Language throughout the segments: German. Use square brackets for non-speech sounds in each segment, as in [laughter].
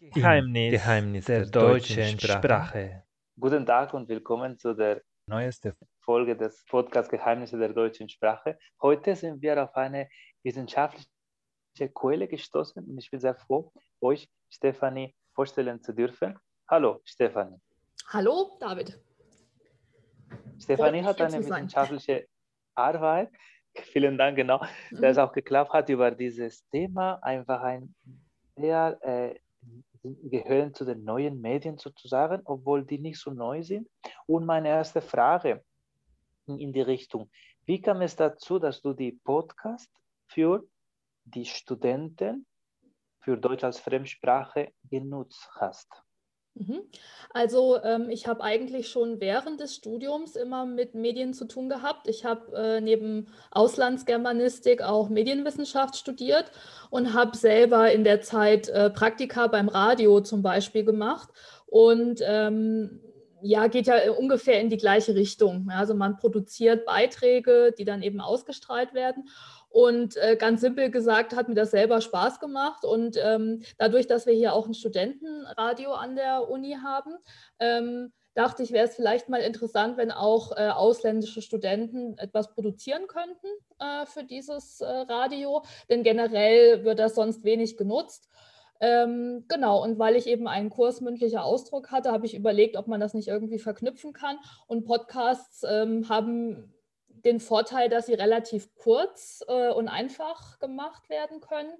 Geheimnis, Geheimnis der, der deutschen Sprache. Sprache. Guten Tag und willkommen zu der neuesten Folge des Podcasts Geheimnisse der deutschen Sprache. Heute sind wir auf eine wissenschaftliche Quelle gestoßen und ich bin sehr froh, euch Stefanie vorstellen zu dürfen. Hallo Stefanie. Hallo David. Stefanie hat eine wissenschaftliche Arbeit, [laughs] vielen Dank, genau, mhm. dass es auch geklappt hat, über dieses Thema einfach ein sehr äh, gehören zu den neuen Medien sozusagen, obwohl die nicht so neu sind. Und meine erste Frage in die Richtung, wie kam es dazu, dass du die Podcast für die Studenten für Deutsch als Fremdsprache genutzt hast? Mhm. Also ähm, ich habe eigentlich schon während des Studiums immer mit Medien zu tun gehabt. Ich habe äh, neben Auslandsgermanistik auch Medienwissenschaft studiert und habe selber in der Zeit äh, Praktika beim Radio zum Beispiel gemacht. Und ähm, ja, geht ja ungefähr in die gleiche Richtung. Also man produziert Beiträge, die dann eben ausgestrahlt werden. Und äh, ganz simpel gesagt hat mir das selber Spaß gemacht. Und ähm, dadurch, dass wir hier auch ein Studentenradio an der Uni haben, ähm, dachte ich, wäre es vielleicht mal interessant, wenn auch äh, ausländische Studenten etwas produzieren könnten äh, für dieses äh, Radio. Denn generell wird das sonst wenig genutzt. Ähm, genau, und weil ich eben einen Kurs mündlicher Ausdruck hatte, habe ich überlegt, ob man das nicht irgendwie verknüpfen kann. Und Podcasts ähm, haben den Vorteil, dass sie relativ kurz äh, und einfach gemacht werden können,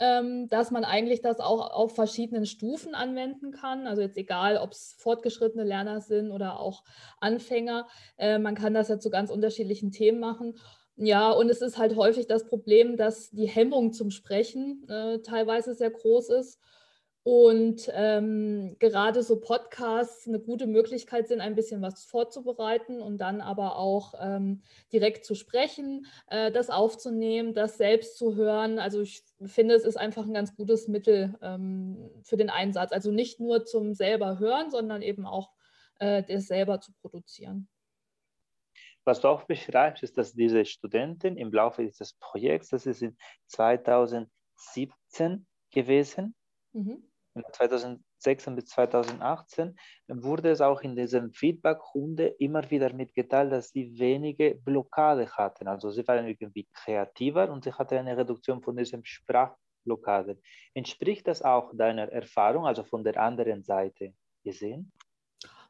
ähm, dass man eigentlich das auch auf verschiedenen Stufen anwenden kann. Also jetzt egal, ob es fortgeschrittene Lerner sind oder auch Anfänger, äh, man kann das ja zu ganz unterschiedlichen Themen machen. Ja, und es ist halt häufig das Problem, dass die Hemmung zum Sprechen äh, teilweise sehr groß ist und ähm, gerade so Podcasts eine gute Möglichkeit sind, ein bisschen was vorzubereiten und dann aber auch ähm, direkt zu sprechen, äh, das aufzunehmen, das selbst zu hören. Also ich finde, es ist einfach ein ganz gutes Mittel ähm, für den Einsatz. Also nicht nur zum selber hören, sondern eben auch äh, das selber zu produzieren. Was du auch beschreibst, ist, dass diese Studenten im Laufe dieses Projekts, das ist in 2017 gewesen, mhm 2006 bis 2018 wurde es auch in diesem Feedback-Runde immer wieder mitgeteilt, dass sie wenige Blockade hatten. Also sie waren irgendwie kreativer und sie hatten eine Reduktion von diesem Sprachblockade. Entspricht das auch deiner Erfahrung, also von der anderen Seite gesehen?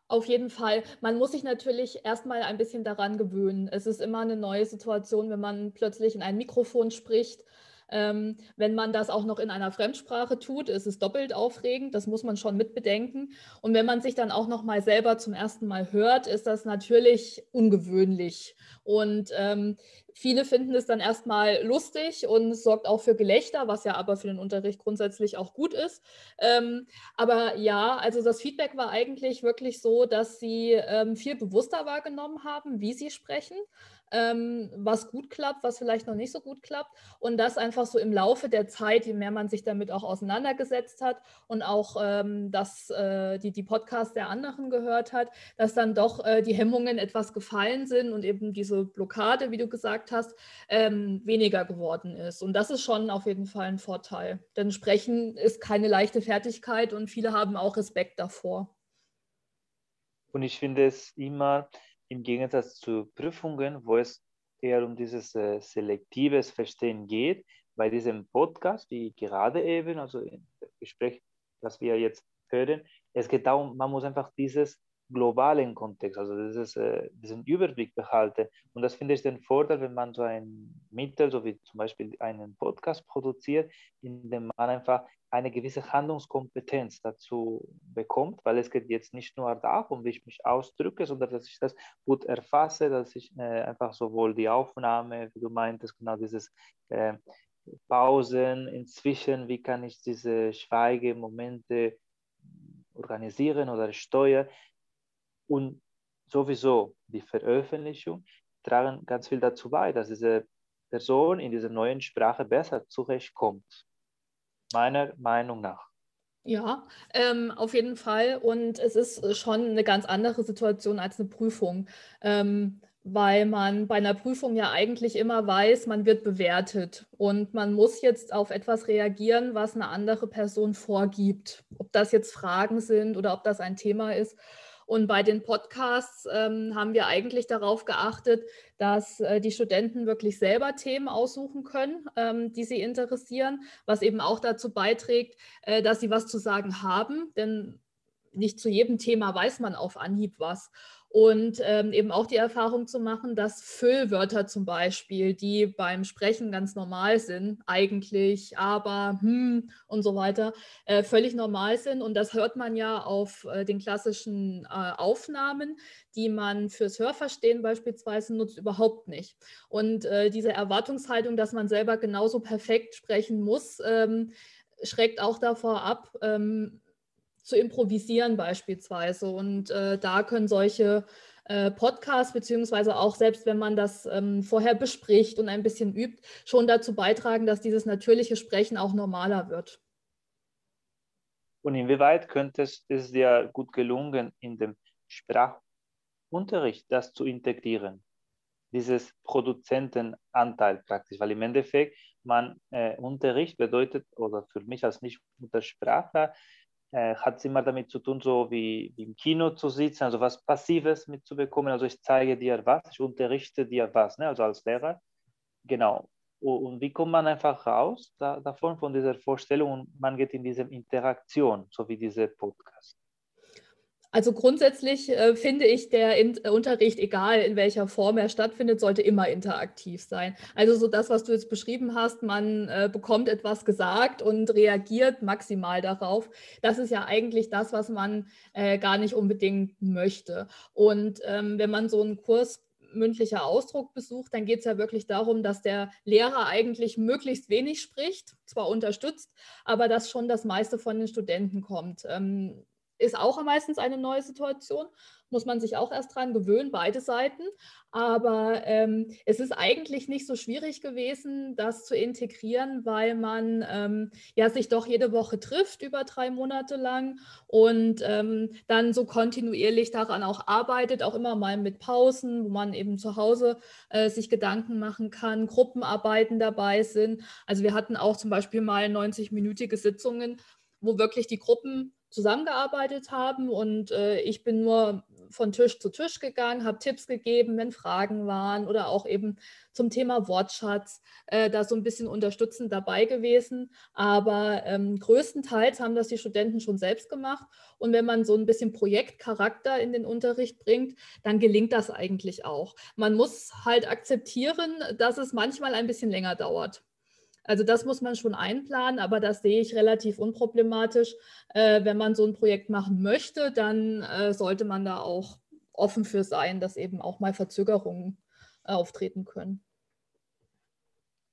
Auf jeden Fall. Man muss sich natürlich erstmal ein bisschen daran gewöhnen. Es ist immer eine neue Situation, wenn man plötzlich in ein Mikrofon spricht ähm, wenn man das auch noch in einer Fremdsprache tut, ist es doppelt aufregend. Das muss man schon mitbedenken. Und wenn man sich dann auch noch mal selber zum ersten Mal hört, ist das natürlich ungewöhnlich. Und ähm, viele finden es dann erstmal lustig und es sorgt auch für Gelächter, was ja aber für den Unterricht grundsätzlich auch gut ist. Ähm, aber ja, also das Feedback war eigentlich wirklich so, dass sie ähm, viel bewusster wahrgenommen haben, wie sie sprechen ähm, was gut klappt, was vielleicht noch nicht so gut klappt. Und das einfach so im Laufe der Zeit, je mehr man sich damit auch auseinandergesetzt hat und auch ähm, das, äh, die, die Podcasts der anderen gehört hat, dass dann doch äh, die Hemmungen etwas gefallen sind und eben diese Blockade, wie du gesagt hast, ähm, weniger geworden ist. Und das ist schon auf jeden Fall ein Vorteil. Denn Sprechen ist keine leichte Fertigkeit und viele haben auch Respekt davor. Und ich finde es immer im Gegensatz zu Prüfungen, wo es eher um dieses äh, selektives Verstehen geht, bei diesem Podcast, wie gerade eben, also im Gespräch, das wir jetzt hören, es geht darum, man muss einfach dieses globalen Kontext, also dieses, äh, diesen Überblick behalten. Und das finde ich den Vorteil, wenn man so ein Mittel, so wie zum Beispiel einen Podcast produziert, in dem man einfach eine gewisse Handlungskompetenz dazu bekommt, weil es geht jetzt nicht nur darum, wie ich mich ausdrücke, sondern dass ich das gut erfasse, dass ich äh, einfach sowohl die Aufnahme, wie du meintest, genau dieses äh, Pausen inzwischen, wie kann ich diese Schweigemomente organisieren oder steuern, und sowieso die Veröffentlichung tragen ganz viel dazu bei, dass diese Person in dieser neuen Sprache besser zurechtkommt. Meiner Meinung nach. Ja, ähm, auf jeden Fall. Und es ist schon eine ganz andere Situation als eine Prüfung. Ähm, weil man bei einer Prüfung ja eigentlich immer weiß, man wird bewertet und man muss jetzt auf etwas reagieren, was eine andere Person vorgibt. Ob das jetzt Fragen sind oder ob das ein Thema ist. Und bei den Podcasts ähm, haben wir eigentlich darauf geachtet, dass äh, die Studenten wirklich selber Themen aussuchen können, ähm, die sie interessieren, was eben auch dazu beiträgt, äh, dass sie was zu sagen haben. Denn nicht zu jedem Thema weiß man auf Anhieb was und ähm, eben auch die Erfahrung zu machen, dass Füllwörter zum Beispiel, die beim Sprechen ganz normal sind, eigentlich, aber, hm und so weiter, äh, völlig normal sind. Und das hört man ja auf äh, den klassischen äh, Aufnahmen, die man fürs Hörverstehen beispielsweise nutzt, überhaupt nicht. Und äh, diese Erwartungshaltung, dass man selber genauso perfekt sprechen muss, ähm, schreckt auch davor ab, ähm, zu improvisieren beispielsweise. Und äh, da können solche äh, Podcasts, beziehungsweise auch selbst wenn man das ähm, vorher bespricht und ein bisschen übt, schon dazu beitragen, dass dieses natürliche Sprechen auch normaler wird. Und inwieweit könnte es, dir gut gelungen, in dem Sprachunterricht das zu integrieren? Dieses Produzentenanteil praktisch, weil im Endeffekt man äh, Unterricht bedeutet, oder für mich als Nicht-Muttersprachler, äh, hat es immer damit zu tun, so wie, wie, im Kino zu sitzen, also was Passives mitzubekommen. Also ich zeige dir was, ich unterrichte dir was, ne? also als Lehrer. Genau. Und wie kommt man einfach raus da, davon, von dieser Vorstellung und man geht in diese Interaktion, so wie diese Podcast? Also grundsätzlich äh, finde ich, der in äh, Unterricht, egal in welcher Form er stattfindet, sollte immer interaktiv sein. Also so das, was du jetzt beschrieben hast, man äh, bekommt etwas gesagt und reagiert maximal darauf. Das ist ja eigentlich das, was man äh, gar nicht unbedingt möchte. Und ähm, wenn man so einen Kurs mündlicher Ausdruck besucht, dann geht es ja wirklich darum, dass der Lehrer eigentlich möglichst wenig spricht, zwar unterstützt, aber dass schon das meiste von den Studenten kommt. Ähm, ist auch meistens eine neue Situation, muss man sich auch erst dran gewöhnen, beide Seiten. Aber ähm, es ist eigentlich nicht so schwierig gewesen, das zu integrieren, weil man ähm, ja sich doch jede Woche trifft über drei Monate lang und ähm, dann so kontinuierlich daran auch arbeitet, auch immer mal mit Pausen, wo man eben zu Hause äh, sich Gedanken machen kann, Gruppenarbeiten dabei sind. Also wir hatten auch zum Beispiel mal 90-minütige Sitzungen, wo wirklich die Gruppen zusammengearbeitet haben und äh, ich bin nur von Tisch zu Tisch gegangen, habe Tipps gegeben, wenn Fragen waren oder auch eben zum Thema Wortschatz, äh, da so ein bisschen unterstützend dabei gewesen. Aber ähm, größtenteils haben das die Studenten schon selbst gemacht. Und wenn man so ein bisschen Projektcharakter in den Unterricht bringt, dann gelingt das eigentlich auch. Man muss halt akzeptieren, dass es manchmal ein bisschen länger dauert. Also das muss man schon einplanen, aber das sehe ich relativ unproblematisch. Äh, wenn man so ein Projekt machen möchte, dann äh, sollte man da auch offen für sein, dass eben auch mal Verzögerungen äh, auftreten können.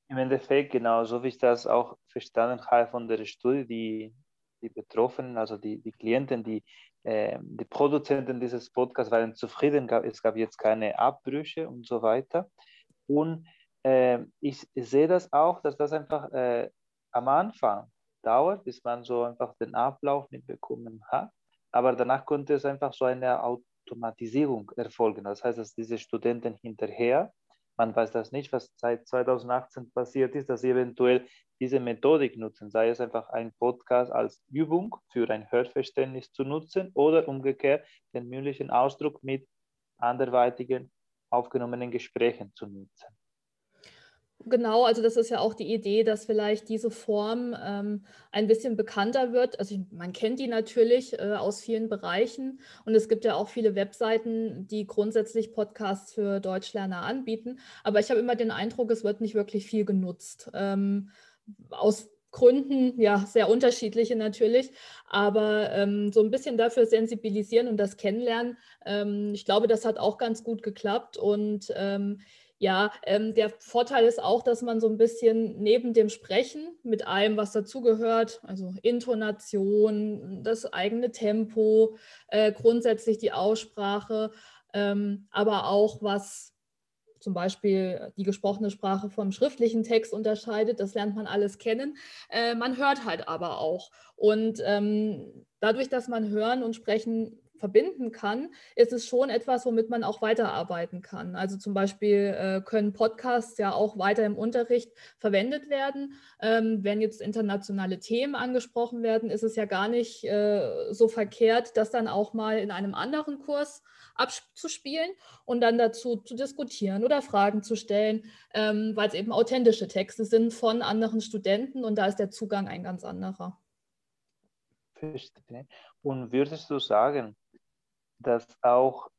Im Endeffekt, genau, so wie ich das auch verstanden habe von der Studie, die, die Betroffenen, also die, die Klienten, die, äh, die Produzenten dieses Podcasts waren zufrieden, es gab jetzt keine Abbrüche und so weiter. Und äh, ich sehe das auch, dass das einfach äh, am Anfang dauert, bis man so einfach den Ablauf mitbekommen hat. Aber danach konnte es einfach so eine Automatisierung erfolgen. Das heißt, dass diese Studenten hinterher, man weiß das nicht, was seit 2018 passiert ist, dass sie eventuell diese Methodik nutzen, sei es einfach ein Podcast als Übung für ein Hörverständnis zu nutzen oder umgekehrt den mündlichen Ausdruck mit anderweitigen aufgenommenen Gesprächen zu nutzen. Genau, also das ist ja auch die Idee, dass vielleicht diese Form ähm, ein bisschen bekannter wird. Also ich, man kennt die natürlich äh, aus vielen Bereichen und es gibt ja auch viele Webseiten, die grundsätzlich Podcasts für Deutschlerner anbieten. Aber ich habe immer den Eindruck, es wird nicht wirklich viel genutzt. Ähm, aus Gründen, ja, sehr unterschiedliche natürlich, aber ähm, so ein bisschen dafür sensibilisieren und das kennenlernen. Ähm, ich glaube, das hat auch ganz gut geklappt und ähm, ja, ähm, der Vorteil ist auch, dass man so ein bisschen neben dem Sprechen mit allem, was dazugehört, also Intonation, das eigene Tempo, äh, grundsätzlich die Aussprache, ähm, aber auch was zum Beispiel die gesprochene Sprache vom schriftlichen Text unterscheidet, das lernt man alles kennen. Äh, man hört halt aber auch. Und ähm, dadurch, dass man hören und sprechen verbinden kann, ist es schon etwas, womit man auch weiterarbeiten kann. Also zum Beispiel äh, können Podcasts ja auch weiter im Unterricht verwendet werden. Ähm, wenn jetzt internationale Themen angesprochen werden, ist es ja gar nicht äh, so verkehrt, das dann auch mal in einem anderen Kurs abzuspielen und dann dazu zu diskutieren oder Fragen zu stellen, ähm, weil es eben authentische Texte sind von anderen Studenten und da ist der Zugang ein ganz anderer. Und würdest du sagen, dass auch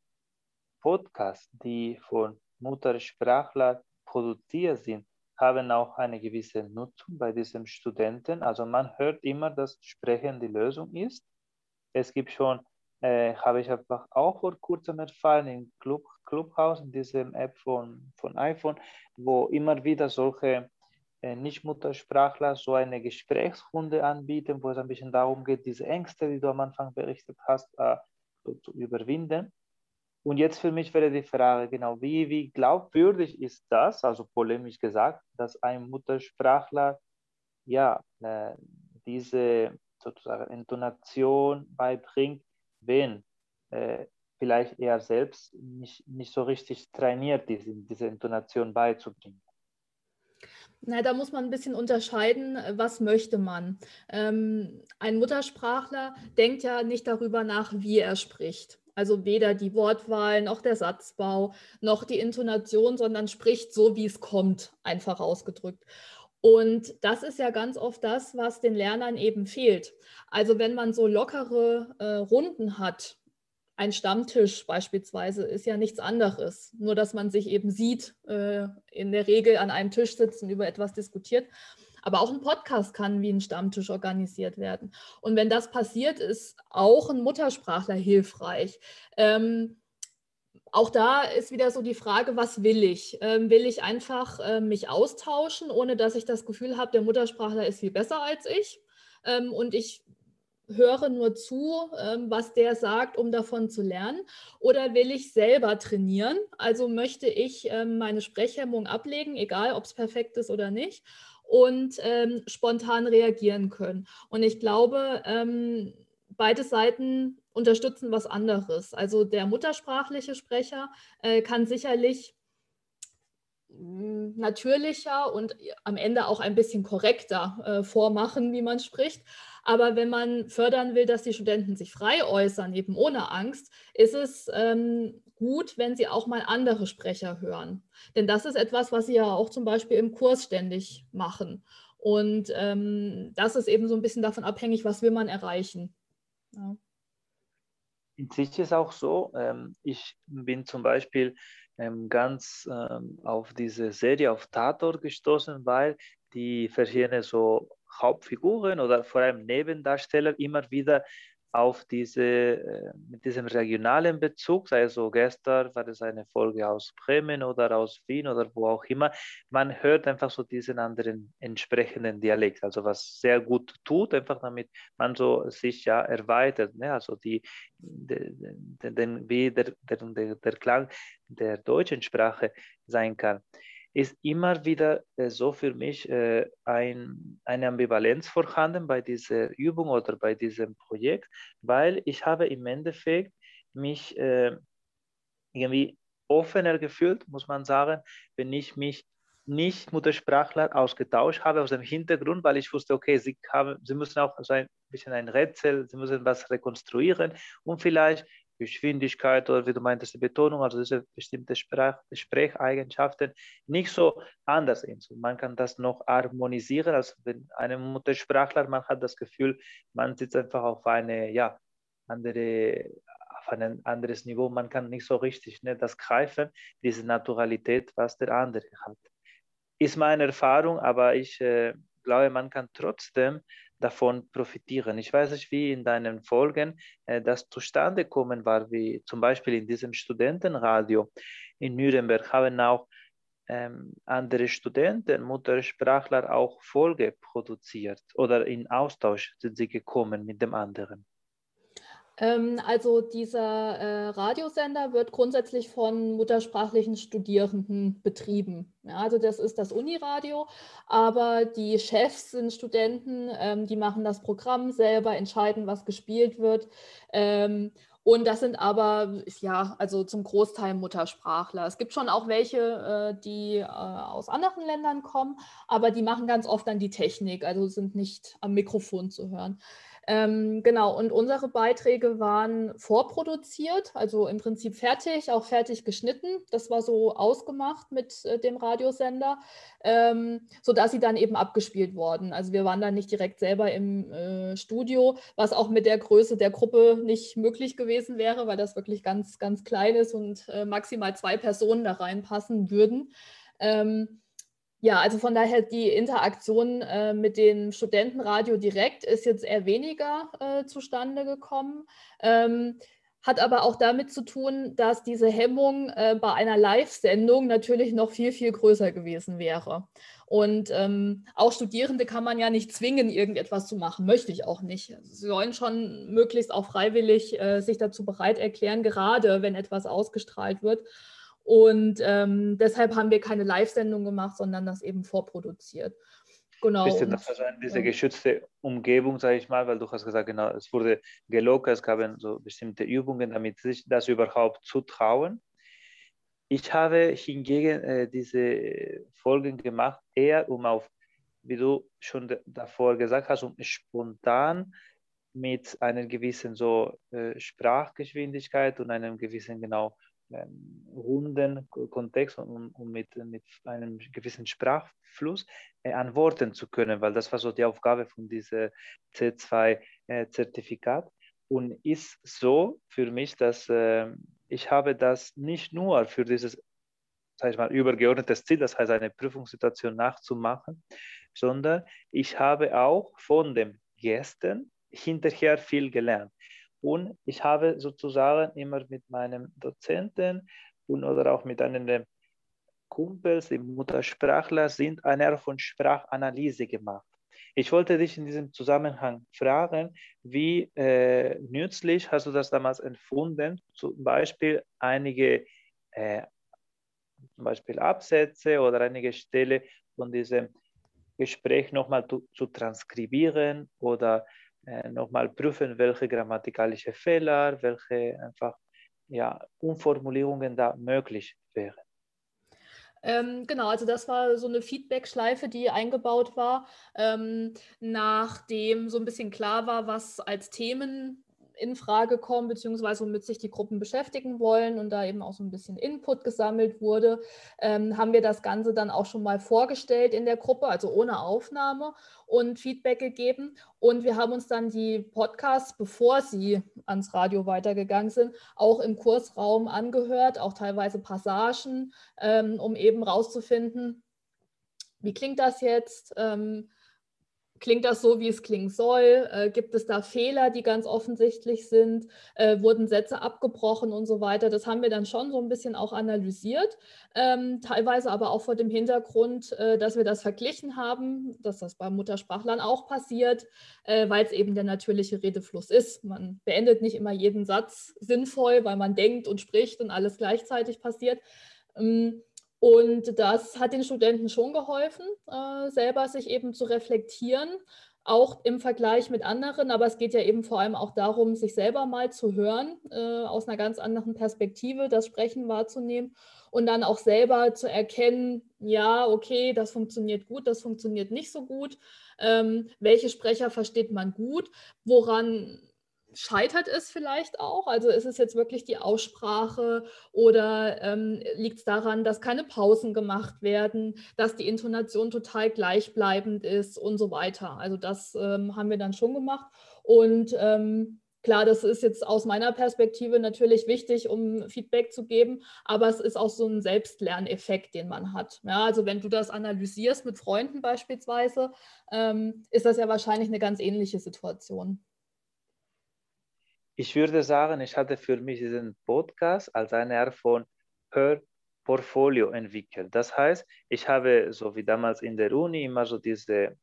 Podcasts, die von Muttersprachler produziert sind, haben auch eine gewisse Nutzung bei diesem Studenten? Also man hört immer, dass Sprechen die Lösung ist. Es gibt schon, äh, habe ich einfach auch vor kurzem erfahren, im Club, Clubhouse, in diesem App von, von iPhone, wo immer wieder solche äh, Nicht-Muttersprachler so eine Gesprächsrunde anbieten, wo es ein bisschen darum geht, diese Ängste, die du am Anfang berichtet hast, äh, zu überwinden. Und jetzt für mich wäre die Frage, genau, wie, wie glaubwürdig ist das, also polemisch gesagt, dass ein Muttersprachler ja äh, diese sozusagen Intonation beibringt, wenn äh, vielleicht er selbst nicht, nicht so richtig trainiert ist, diese Intonation beizubringen. Na, da muss man ein bisschen unterscheiden, was möchte man. Ähm, ein Muttersprachler denkt ja nicht darüber nach, wie er spricht. Also weder die Wortwahl noch der Satzbau noch die Intonation, sondern spricht so, wie es kommt, einfach ausgedrückt. Und das ist ja ganz oft das, was den Lernern eben fehlt. Also wenn man so lockere äh, Runden hat, ein Stammtisch beispielsweise ist ja nichts anderes, nur dass man sich eben sieht, äh, in der Regel an einem Tisch sitzen, über etwas diskutiert. Aber auch ein Podcast kann wie ein Stammtisch organisiert werden. Und wenn das passiert, ist auch ein Muttersprachler hilfreich. Ähm, auch da ist wieder so die Frage, was will ich? Ähm, will ich einfach äh, mich austauschen, ohne dass ich das Gefühl habe, der Muttersprachler ist viel besser als ich? Ähm, und ich höre nur zu, ähm, was der sagt, um davon zu lernen? Oder will ich selber trainieren? Also möchte ich ähm, meine Sprechhemmung ablegen, egal ob es perfekt ist oder nicht, und ähm, spontan reagieren können. Und ich glaube, beide Seiten unterstützen was anderes. Also der muttersprachliche Sprecher äh, kann sicherlich hm, natürlicher und am Ende auch ein bisschen korrekter äh, vormachen, wie man spricht. Aber wenn man fördern will, dass die Studenten sich frei äußern, eben ohne Angst, ist es ähm, gut, wenn sie auch mal andere Sprecher hören. Denn das ist etwas, was sie ja auch zum Beispiel im Kurs ständig machen. Und ähm, das ist eben so ein bisschen davon abhängig, was will man erreichen. Ja. In sich ist auch so, ähm, ich bin zum Beispiel ähm, ganz ähm, auf diese Serie auf Tator gestoßen, weil die verschiedene so Hauptfiguren oder vor allem Nebendarsteller immer wieder auf diese, äh, mit diesem regionalen Bezug, sei es so gestern war es eine Folge aus Bremen oder aus Wien oder wo auch immer, man hört einfach so diesen anderen entsprechenden Dialekt, also was sehr gut tut, einfach damit man so sich ja erweitert, ne? also die, den, wie der, der, der Klang der deutschen Sprache sein kann ist immer wieder äh, so für mich äh, ein, eine Ambivalenz vorhanden bei dieser Übung oder bei diesem Projekt, weil ich habe im Endeffekt mich äh, irgendwie offener gefühlt, muss man sagen, wenn ich mich nicht Muttersprachler ausgetauscht habe aus dem Hintergrund, weil ich wusste, okay, sie, haben, sie müssen auch so ein bisschen ein Rätsel, sie müssen was rekonstruieren und vielleicht Geschwindigkeit oder wie du meintest, die Betonung, also diese bestimmte Sprach, Sprecheigenschaften nicht so anders sind. Man kann das noch harmonisieren, als wenn einem Muttersprachler, man hat das Gefühl, man sitzt einfach auf eine, ja, andere, auf ein anderes Niveau, man kann nicht so richtig ne, das greifen, diese Naturalität, was der andere hat. Ist meine Erfahrung, aber ich äh, glaube, man kann trotzdem davon profitieren. Ich weiß nicht, wie in deinen Folgen äh, das zustande kommen war, wie zum Beispiel in diesem Studentenradio in Nürnberg haben auch ähm, andere Studenten, Muttersprachler auch Folge produziert oder in Austausch sind sie gekommen mit dem anderen. Ähm, also dieser äh, Radiosender wird grundsätzlich von muttersprachlichen Studierenden betrieben. Ja, also das ist das Uniradio, aber die Chefs sind Studenten, ähm, die machen das Programm selber, entscheiden, was gespielt wird. Ähm, Und das sind aber, ja, also zum Großteil Muttersprachler. Es gibt schon auch welche, äh, die äh, aus anderen Ländern kommen, aber die machen ganz oft dann die Technik, also sind nicht am Mikrofon zu hören. Ähm, genau, und unsere Beiträge waren vorproduziert, also im Prinzip fertig, auch fertig geschnitten. Das war so ausgemacht mit äh, dem Radiosender, ähm, sodass sie dann eben abgespielt wurden. Also wir waren dann nicht direkt selber im äh, Studio, was auch mit der Größe der Gruppe nicht möglich gewesen wäre, weil das wirklich ganz, ganz klein ist und äh, maximal zwei Personen da reinpassen würden. Ähm, ja, also von daher die Interaktion äh, mit dem Studentenradio direkt ist jetzt eher weniger äh, zustande gekommen. Ähm, hat aber auch damit zu tun, dass diese Hemmung äh, bei einer Live-Sendung natürlich noch viel, viel größer gewesen wäre. Und ähm, auch Studierende kann man ja nicht zwingen, irgendetwas zu machen, möchte ich auch nicht. Sie sollen schon möglichst auch freiwillig äh, sich dazu bereit erklären, gerade wenn etwas ausgestrahlt wird. Und ähm, deshalb haben wir keine Live-Sendung gemacht, sondern das eben vorproduziert. Genau. Bisschen das also diese geschützte Umgebung, sage ich mal, weil du hast gesagt, genau, es wurde gelockert, es gab so bestimmte Übungen, damit sich das überhaupt zutrauen. Ich habe hingegen äh, diese Folgen gemacht, eher um auf, wie du schon davor gesagt hast, um spontan mit einer gewissen so äh, Sprachgeschwindigkeit und einem gewissen genau runden Kontext und, und mit, mit einem gewissen Sprachfluss äh, antworten zu können, weil das war so die Aufgabe von diesem C2-Zertifikat. Äh, und ist so für mich, dass äh, ich habe das nicht nur für dieses sag ich mal, übergeordnetes Ziel, das heißt eine Prüfungssituation nachzumachen, sondern ich habe auch von den Gästen hinterher viel gelernt. Und ich habe sozusagen immer mit meinem Dozenten und oder auch mit einem Kumpels, die Muttersprachler sind, eine Art von Sprachanalyse gemacht. Ich wollte dich in diesem Zusammenhang fragen, wie äh, nützlich hast du das damals empfunden, zum Beispiel einige äh, zum Beispiel Absätze oder einige Stelle von diesem Gespräch nochmal zu, transkribieren oder nochmal prüfen, welche grammatikalische Fehler, welche einfach ja, Umformulierungen da möglich wären. Ähm, genau, also das war so eine Feedback-Schleife, die eingebaut war, ähm, nachdem so ein bisschen klar war, was als Themen in Frage kommen, beziehungsweise womit sich die Gruppen beschäftigen wollen und da eben auch so ein bisschen Input gesammelt wurde, ähm, haben wir das Ganze dann auch schon mal vorgestellt in der Gruppe, also ohne Aufnahme und Feedback gegeben. Und wir haben uns dann die Podcasts, bevor sie ans Radio weitergegangen sind, auch im Kursraum angehört, auch teilweise Passagen, ähm, um eben rauszufinden, wie klingt das jetzt? Ähm, Klingt das so, wie es klingen soll? Äh, gibt es da Fehler, die ganz offensichtlich sind? Äh, wurden Sätze abgebrochen und so weiter? Das haben wir dann schon so ein bisschen auch analysiert, ähm, teilweise aber auch vor dem Hintergrund, äh, dass wir das verglichen haben, dass das bei Muttersprachlern auch passiert, äh, weil es eben der natürliche Redefluss ist. Man beendet nicht immer jeden Satz sinnvoll, weil man denkt und spricht und alles gleichzeitig passiert. Ähm, und das hat den Studenten schon geholfen, äh, selber sich eben zu reflektieren, auch im Vergleich mit anderen. Aber es geht ja eben vor allem auch darum, sich selber mal zu hören, äh, aus einer ganz anderen Perspektive, das Sprechen wahrzunehmen und dann auch selber zu erkennen, ja, okay, das funktioniert gut, das funktioniert nicht so gut. Ähm, welche Sprecher versteht man gut? Woran scheitert es vielleicht auch? Also ist es jetzt wirklich die Aussprache oder ähm, liegt es daran, dass keine Pausen gemacht werden, dass die Intonation total gleichbleibend ist und so weiter? Also das ähm, haben wir dann schon gemacht. Und ähm, klar, das ist jetzt aus meiner Perspektive natürlich wichtig, um Feedback zu geben, aber es ist auch so ein Selbstlerneffekt, den man hat. Ja, also wenn du das analysierst mit Freunden beispielsweise, ähm, ist das ja wahrscheinlich eine ganz ähnliche Situation ich würde sagen, ich hatte für mich diesen Podcast als eine Art von Hörportfolio entwickelt. Das heißt, ich habe so wie damals in der Uni immer so diese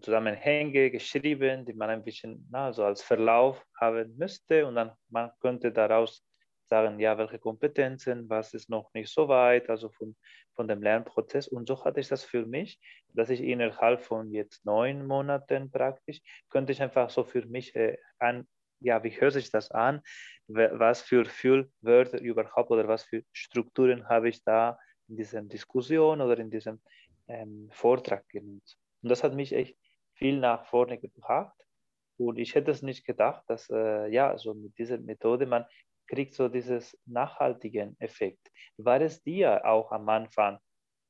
Zusammenhänge geschrieben, die man ein bisschen na, so als Verlauf haben müsste und dann man könnte daraus sagen, ja, welche Kompetenzen, was ist noch nicht so weit, also von, von dem Lernprozess. Und so hatte ich das für mich, dass ich innerhalb von jetzt neun Monaten praktisch, könnte ich einfach so für mich äh, an, ja, wie hört sich das an? Was für Füllwörter überhaupt oder was für Strukturen habe ich da in dieser Diskussion oder in diesem ähm, Vortrag genutzt? Und das hat mich echt viel nach vorne gebracht. Und ich hätte es nicht gedacht, dass äh, ja, so mit dieser Methode man kriegt so dieses nachhaltigen Effekt. War es dir auch am Anfang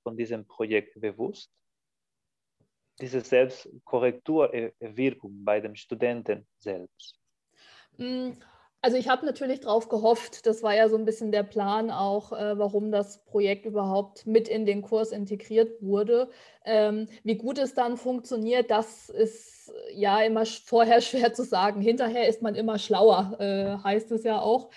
von diesem Projekt bewusst? Diese Selbstkorrekturwirkung bei dem Studenten selbst? Hm, also ich habe natürlich darauf gehofft, das war ja so ein bisschen der Plan auch, äh, warum das Projekt überhaupt mit in den Kurs integriert wurde. Ähm, wie gut es dann funktioniert, das ist ja immer vorher [laughs] schwer zu sagen. Hinterher ist man immer schlauer, äh, heißt es ja auch.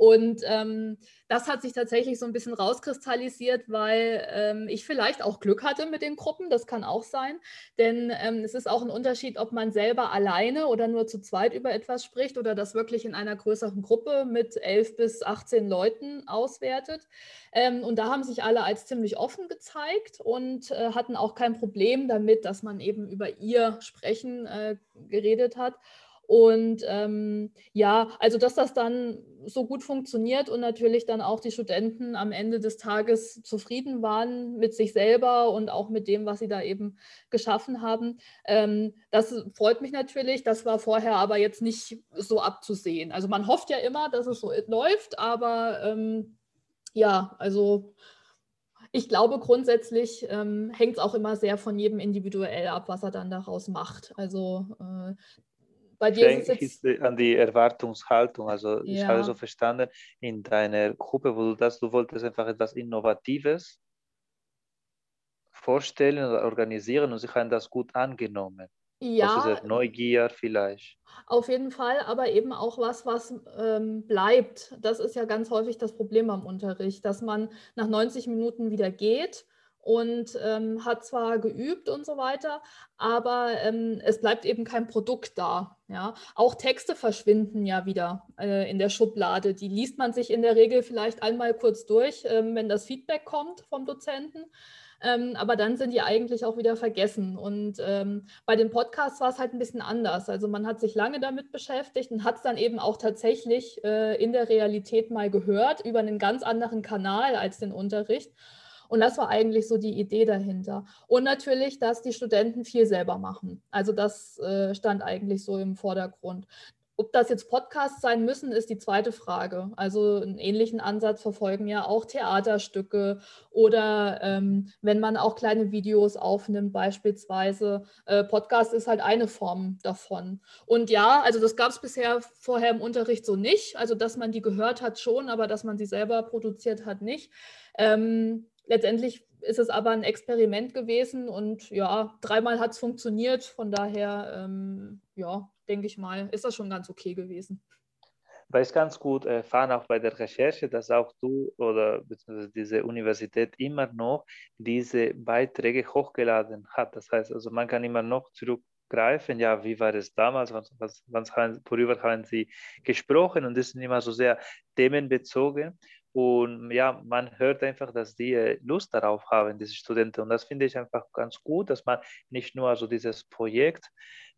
Und ähm, das hat sich tatsächlich so ein bisschen rauskristallisiert, weil ähm, ich vielleicht auch Glück hatte mit den Gruppen, das kann auch sein. Denn ähm, es ist auch ein Unterschied, ob man selber alleine oder nur zu zweit über etwas spricht oder das wirklich in einer größeren Gruppe mit elf bis 18 Leuten auswertet. Ähm, und da haben sich alle als ziemlich offen gezeigt und äh, hatten auch kein Problem damit, dass man eben über ihr Sprechen äh, geredet hat. Und ähm, ja, also dass das dann so gut funktioniert und natürlich dann auch die Studenten am Ende des Tages zufrieden waren mit sich selber und auch mit dem, was sie da eben geschaffen haben. Ähm, das freut mich natürlich. Das war vorher aber jetzt nicht so abzusehen. Also man hofft ja immer, dass es so läuft, aber ähm, ja, also ich glaube, grundsätzlich ähm, hängt es auch immer sehr von jedem individuell ab, was er dann daraus macht. Also äh, bei dir ist jetzt... an die Erwartungshaltung. Also ja. ich habe so verstanden, in deiner Gruppe, wo du das, du wolltest einfach etwas Innovatives vorstellen oder organisieren und sie haben das gut angenommen. Ja. Also Neugier vielleicht. Auf jeden Fall, aber eben auch was, was ähm, bleibt. Das ist ja ganz häufig das Problem am Unterricht, dass man nach 90 Minuten wieder geht und ähm, hat zwar geübt und so weiter, aber ähm, es bleibt eben kein Produkt da. Ja? Auch Texte verschwinden ja wieder äh, in der Schublade. Die liest man sich in der Regel vielleicht einmal kurz durch, ähm, wenn das Feedback kommt vom Dozenten. Ähm, aber dann sind die eigentlich auch wieder vergessen. Und ähm, bei den Podcasts war es halt ein bisschen anders. Also man hat sich lange damit beschäftigt und hat es dann eben auch tatsächlich äh, in der Realität mal gehört über einen ganz anderen Kanal als den Unterricht. Und das war eigentlich so die Idee dahinter. Und natürlich, dass die Studenten viel selber machen. Also das äh, stand eigentlich so im Vordergrund. Ob das jetzt Podcasts sein müssen, ist die zweite Frage. Also einen ähnlichen Ansatz verfolgen ja auch Theaterstücke oder ähm, wenn man auch kleine Videos aufnimmt, beispielsweise. Äh, Podcast ist halt eine Form davon. Und ja, also das gab es bisher vorher im Unterricht so nicht. Also dass man die gehört hat schon, aber dass man sie selber produziert hat nicht. Ähm, Letztendlich ist es aber ein Experiment gewesen und ja, dreimal hat es funktioniert. Von daher, ähm, ja, denke ich mal, ist das schon ganz okay gewesen. Weil es ganz gut erfahren, auch bei der Recherche, dass auch du oder diese Universität immer noch diese Beiträge hochgeladen hat. Das heißt, also man kann immer noch zurückgreifen, ja, wie war es damals, was, was, was worüber haben sie gesprochen und das sind immer so sehr themenbezogen. Und ja, man hört einfach, dass die äh, Lust darauf haben, diese Studenten. Und das finde ich einfach ganz gut, dass man nicht nur so dieses Projekt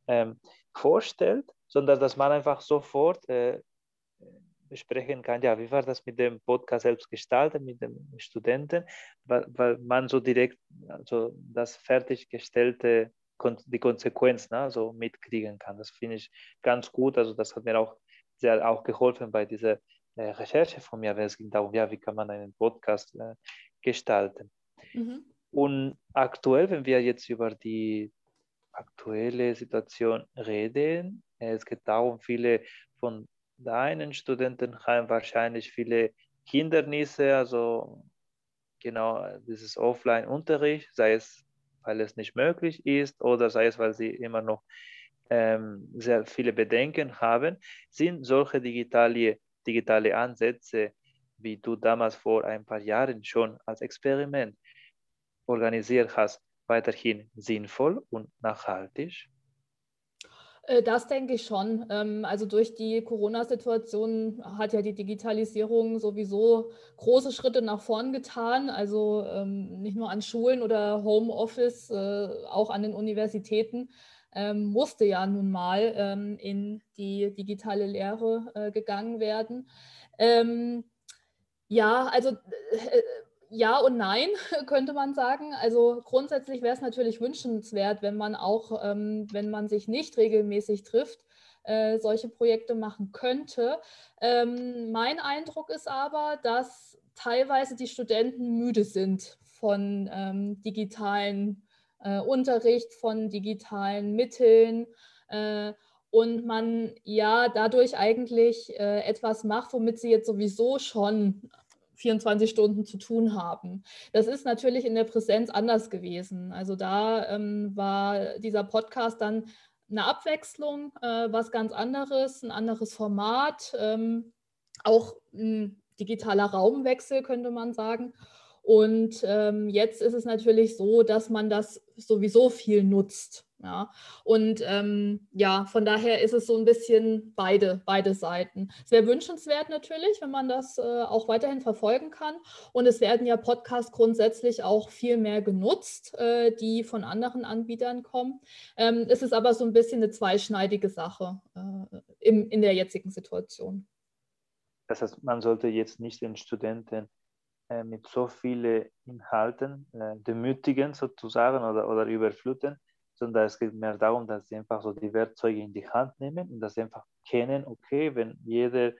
ähm, vorstellt, sondern dass man einfach sofort äh, besprechen kann, ja, wie war das mit dem Podcast selbst gestaltet, mit dem Studenten, weil, weil man so direkt also das fertiggestellte, die Konsequenz ne, so mitkriegen kann. Das finde ich ganz gut. Also das hat mir auch sehr auch geholfen bei dieser Recherche von mir, wenn es ging darum, ja, wie kann man einen Podcast äh, gestalten. Mhm. Und aktuell, wenn wir jetzt über die aktuelle Situation reden, äh, es geht darum, viele von deinen Studenten haben wahrscheinlich viele Hindernisse, also genau dieses Offline-Unterricht, sei es, weil es nicht möglich ist oder sei es, weil sie immer noch ähm, sehr viele Bedenken haben, sind solche digitale digitale Ansätze, wie du damals vor ein paar Jahren schon als Experiment organisiert hast, weiterhin sinnvoll und nachhaltig? Äh, das denke ich schon. Ähm, also durch die Corona-Situation hat ja die Digitalisierung sowieso große Schritte nach vorn getan. Also ähm, nicht nur an Schulen oder Homeoffice, äh, auch an den Universitäten. Ähm, musste ja nun mal ähm, in die digitale Lehre äh, gegangen werden. Ähm, ja, also äh, ja und nein, [laughs] könnte man sagen. Also grundsätzlich wäre es natürlich wünschenswert, wenn man auch, ähm, wenn man sich nicht regelmäßig trifft, äh, solche Projekte machen könnte. Ähm, mein Eindruck ist aber, dass teilweise die Studenten müde sind von ähm, digitalen äh, Unterricht, von digitalen Mitteln. Äh, und man ja dadurch eigentlich äh, etwas macht, womit sie jetzt sowieso schon 24 Stunden zu tun haben. Das ist natürlich in der Präsenz anders gewesen. Also da ähm, war dieser Podcast dann eine Abwechslung, äh, was ganz anderes, ein anderes Format, ähm, auch ein digitaler Raumwechsel, könnte man sagen. Und ähm, jetzt ist es natürlich so, dass man das sowieso viel nutzt. Ja, und ähm, ja, von daher ist es so ein bisschen beide, beide Seiten. Es wäre wünschenswert natürlich, wenn man das äh, auch weiterhin verfolgen kann. Und es werden ja Podcasts grundsätzlich auch viel mehr genutzt, äh, die von anderen Anbietern kommen. Ähm, es ist aber so ein bisschen eine zweischneidige Sache äh, im, in der jetzigen Situation. Das heißt, man sollte jetzt nicht den Studenten äh, mit so vielen Inhalten äh, demütigen sozusagen oder, oder überfluten sondern es geht mehr darum, dass sie einfach so die Werkzeuge in die Hand nehmen und sie einfach kennen, okay, wenn jeder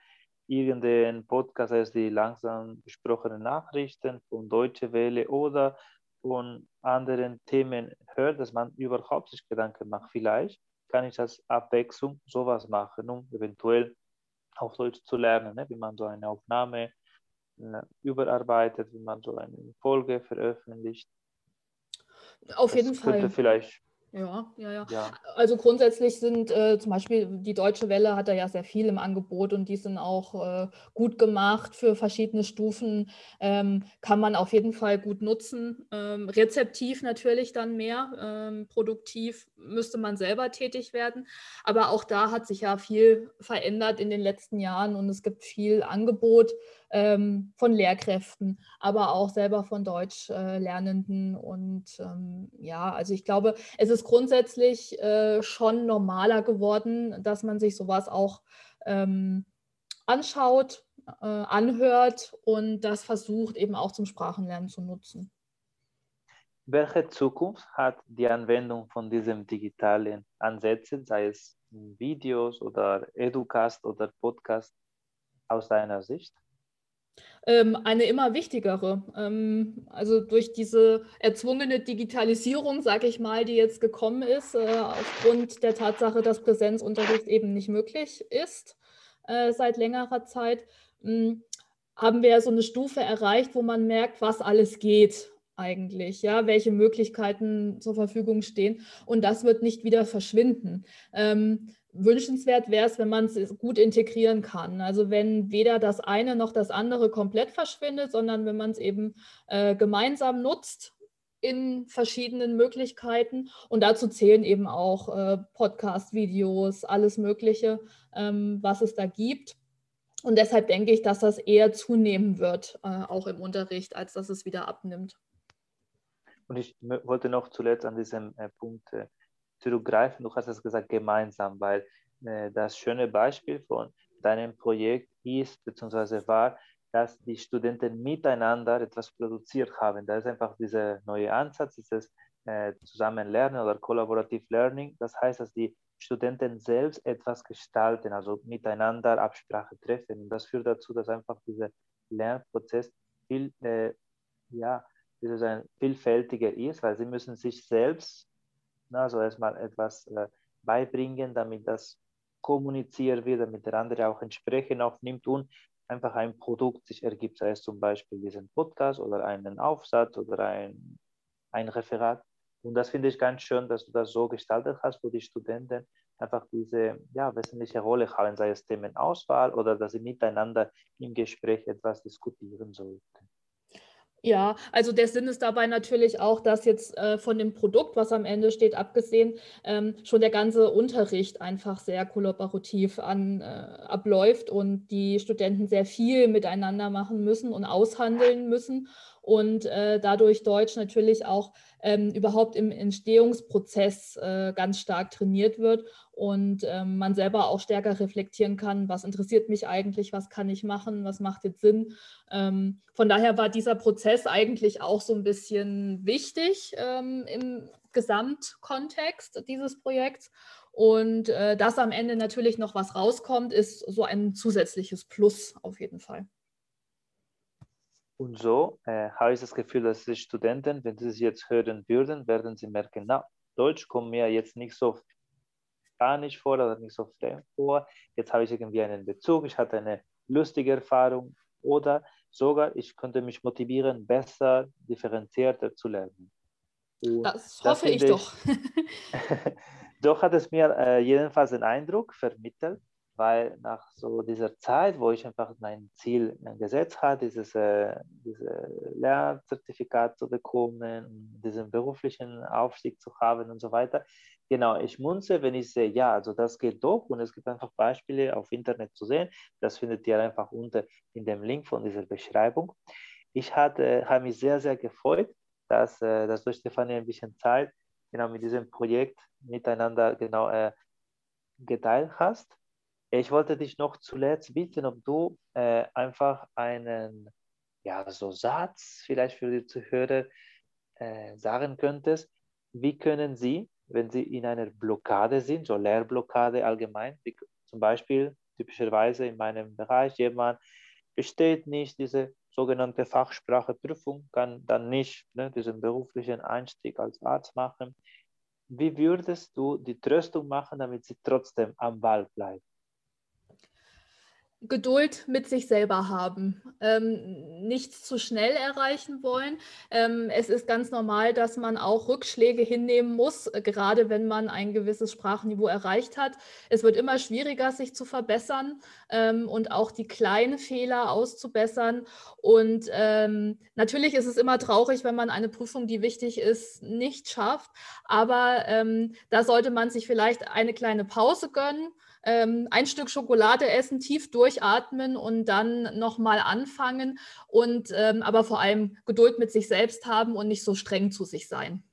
irgendein Podcast ist, die langsam besprochenen Nachrichten von Deutsche Welle oder von anderen Themen hört, dass man überhaupt sich Gedanken macht. Vielleicht kann ich als Abwechslung sowas machen, um eventuell auf Deutsch zu lernen, ne? wie man so eine Aufnahme überarbeitet, wie man so eine Folge veröffentlicht. Auf das jeden Fall. Vielleicht ja, ja, ja, ja. Also grundsätzlich sind äh, zum Beispiel die Deutsche Welle hat da ja sehr viel im Angebot und die sind auch äh, gut gemacht für verschiedene Stufen. Ähm, kann man auf jeden Fall gut nutzen. Ähm, rezeptiv natürlich dann mehr. Ähm, produktiv müsste man selber tätig werden. Aber auch da hat sich ja viel verändert in den letzten Jahren und es gibt viel Angebot ähm, von Lehrkräften, aber auch selber von Deutschlernenden. Äh, und ähm, ja, also ich glaube, es ist grundsätzlich äh, schon normaler geworden, dass man sich sowas auch ähm, anschaut, äh, anhört und das versucht eben auch zum Sprachenlernen zu nutzen. Welche Zukunft hat die Anwendung von diesen digitalen Ansätzen, sei es Videos oder Educast oder Podcast, aus deiner Sicht? ähm, eine immer wichtigere. Ähm, also durch diese erzwungene Digitalisierung, sage ich mal, die jetzt gekommen ist, äh, aufgrund der Tatsache, dass Präsenzunterricht eben nicht möglich ist äh, seit längerer Zeit, haben wir so eine Stufe erreicht, wo man merkt, was alles geht eigentlich, ja, welche Möglichkeiten zur Verfügung stehen. Und das wird nicht wieder verschwinden. Ähm, wünschenswert wäre es, wenn man es gut integrieren kann. Also wenn weder das eine noch das andere komplett verschwindet, sondern wenn man es eben äh, gemeinsam nutzt in verschiedenen Möglichkeiten. Und dazu zählen eben auch äh, Podcast-Videos, alles Mögliche, ähm, was es da gibt. Und deshalb denke ich, dass das eher zunehmen wird, äh, auch im Unterricht, als dass es wieder abnimmt. Und ich wollte noch zuletzt an diesem äh, Punkt äh, zurückgreifen. Du hast es gesagt, gemeinsam, weil äh, das schöne Beispiel von deinem Projekt ist bzw. war, dass die Studenten miteinander etwas produziert haben. Da ist einfach dieser neue Ansatz, dieses äh, Zusammenlernen oder Collaborative Learning. Das heißt, dass die Studenten selbst etwas gestalten, also miteinander Absprache treffen. Und das führt dazu, dass einfach dieser Lernprozess viel, äh, ja, ein vielfältiger ist, weil sie müssen sich selbst also erstmal etwas äh, beibringen, damit das kommuniziert wird, damit der andere auch entsprechend aufnimmt und einfach ein Produkt sich ergibt, sei es zum Beispiel diesen Podcast oder einen Aufsatz oder ein, ein Referat. Und das finde ich ganz schön, dass du das so gestaltet hast, wo die Studenten einfach diese ja, wesentliche Rolle haben, sei es Themenauswahl oder dass sie miteinander im Gespräch etwas diskutieren sollten. Ja, also der Sinn ist dabei natürlich auch, dass jetzt äh, von dem Produkt, was am Ende steht, abgesehen, ähm, schon der ganze Unterricht einfach sehr kollaborativ an, äh, abläuft und die Studenten sehr viel miteinander machen müssen und aushandeln müssen und äh, dadurch Deutsch natürlich auch ähm, überhaupt im Entstehungsprozess äh, ganz stark trainiert wird und ähm, man selber auch stärker reflektieren kann, was interessiert mich eigentlich, was kann ich machen, was macht jetzt Sinn. Ähm, von daher war dieser Prozess eigentlich auch so ein bisschen wichtig ähm, im Gesamtkontext dieses Projekts. Und äh, dass am Ende natürlich noch was rauskommt, ist so ein zusätzliches Plus auf jeden Fall. Und so äh, habe ich das Gefühl, dass die Studenten, wenn sie es jetzt hören würden, werden sie merken, na, Deutsch kommt mir jetzt nicht so nicht vor oder nicht so fremd vor. Jetzt habe ich irgendwie einen Bezug, ich hatte eine lustige Erfahrung oder sogar ich könnte mich motivieren, besser, differenzierter zu lernen. Und das hoffe das ich doch. [laughs] doch hat es mir äh, jedenfalls den Eindruck vermittelt, weil nach so dieser Zeit, wo ich einfach mein Ziel gesetzt habe, dieses, äh, dieses Lernzertifikat zu bekommen, diesen beruflichen Aufstieg zu haben und so weiter, genau, ich munze, wenn ich sehe, ja, also das geht doch und es gibt einfach Beispiele auf Internet zu sehen, das findet ihr einfach unter in dem Link von dieser Beschreibung. Ich hatte, habe mich sehr, sehr gefreut, dass, äh, dass du, Stefanie, ein bisschen Zeit genau mit diesem Projekt miteinander genau äh, geteilt hast. Ich wollte dich noch zuletzt bitten, ob du äh, einfach einen ja, so Satz vielleicht für die Zuhörer äh, sagen könntest. Wie können sie, wenn sie in einer Blockade sind, so Lehrblockade allgemein, wie, zum Beispiel typischerweise in meinem Bereich, jemand besteht nicht diese sogenannte Fachspracheprüfung, kann dann nicht ne, diesen beruflichen Einstieg als Arzt machen. Wie würdest du die Tröstung machen, damit sie trotzdem am Ball bleibt? Geduld mit sich selber haben, ähm, nichts zu schnell erreichen wollen. Ähm, es ist ganz normal, dass man auch Rückschläge hinnehmen muss, gerade wenn man ein gewisses Sprachniveau erreicht hat. Es wird immer schwieriger, sich zu verbessern ähm, und auch die kleinen Fehler auszubessern. Und ähm, natürlich ist es immer traurig, wenn man eine Prüfung, die wichtig ist, nicht schafft. Aber ähm, da sollte man sich vielleicht eine kleine Pause gönnen ähm, ein Stück Schokolade essen, tief durchatmen und dann nochmal anfangen und ähm, aber vor allem Geduld mit sich selbst haben und nicht so streng zu sich sein.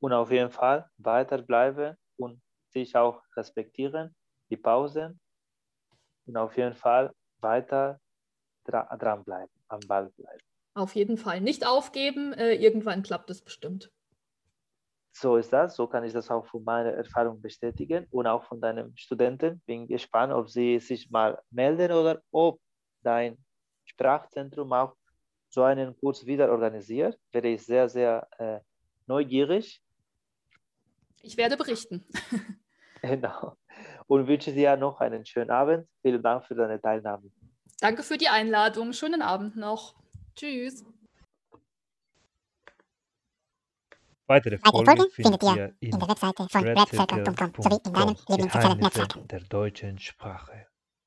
Und auf jeden Fall weiterbleiben und sich auch respektieren, die Pausen und auf jeden Fall weiter dra dranbleiben, am Ball bleiben. Auf jeden Fall nicht aufgeben, äh, irgendwann klappt es bestimmt. So ist das, so kann ich das auch von meiner Erfahrung bestätigen und auch von deinen Studenten. Bin gespannt, ob sie sich mal melden oder ob dein Sprachzentrum auch so einen Kurs wieder organisiert. Wäre ich sehr, sehr äh, neugierig. Ich werde berichten. [laughs] genau. Und wünsche dir noch einen schönen Abend. Vielen Dank für deine Teilnahme. Danke für die Einladung. Schönen Abend noch. Tschüss. Weitere Folgen findet ihr in der Webseite von redcircle.com sowie in deinem Lieblingssozialen Netzwerk der deutschen Sprache.